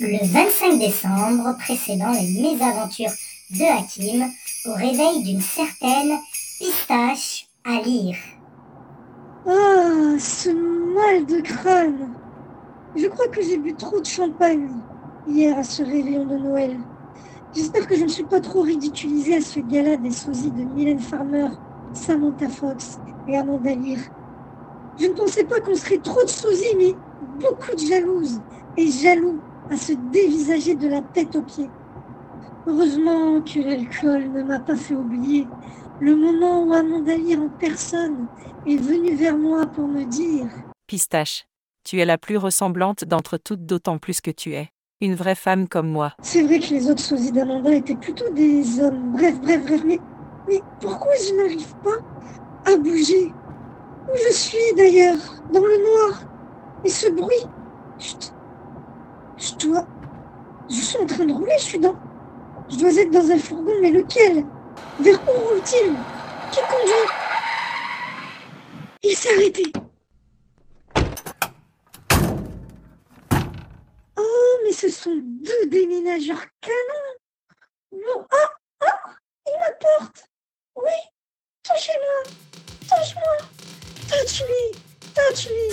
Le 25 décembre, précédant les mésaventures de Hakim, au réveil d'une certaine pistache à lire. Ah, ce mal de crâne Je crois que j'ai bu trop de champagne hier à ce réveillon de Noël. J'espère que je ne suis pas trop ridiculisée à ce gala des sosies de Mylène Farmer, Samantha Fox et Amanda Lear. Je ne pensais pas qu'on serait trop de sosies, mais beaucoup de jalouses et jaloux à se dévisager de la tête aux pieds. Heureusement que l'alcool ne m'a pas fait oublier le moment où Amanda Lear en personne est venue vers moi pour me dire Pistache, tu es la plus ressemblante d'entre toutes d'autant plus que tu es une vraie femme comme moi. C'est vrai que les autres sosies d'Amanda étaient plutôt des hommes. Bref, bref, bref, mais, mais pourquoi je n'arrive pas à bouger? Où je suis d'ailleurs Dans le noir? Et ce bruit? Je dois... Je suis en train de rouler, je suis dans... Je dois être dans un fourgon, mais lequel? Vers où roule-t-il? Qui conduit? Il s'est arrêté. Oh, mais ce sont deux déménageurs canons. Bon, ah, ah, il m'apporte Oui, touchez-moi Touche-moi. Touch me Touch me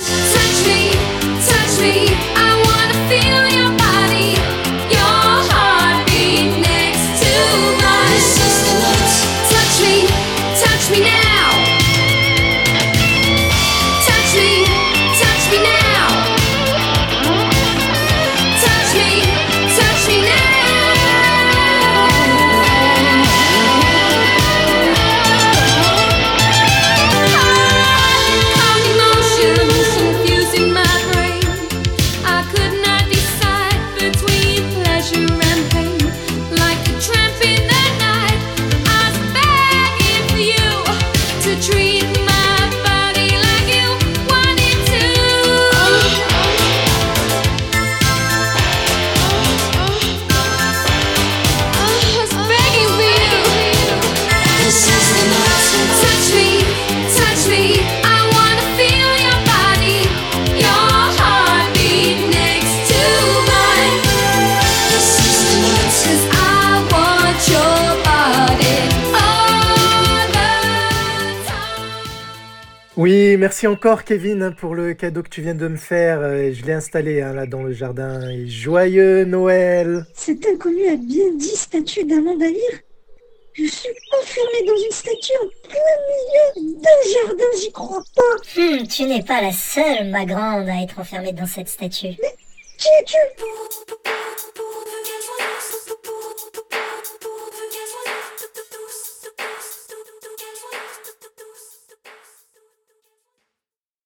Oui, merci encore Kevin hein, pour le cadeau que tu viens de me faire. Euh, Je l'ai installé hein, là dans le jardin. Et joyeux Noël Cet inconnu a bien dit statue d'Amanda Lear. Je suis enfermée dans une statue en plein milieu d'un jardin, j'y crois pas. Hmm, tu n'es pas la seule, ma grande, à être enfermée dans cette statue. Qui es-tu?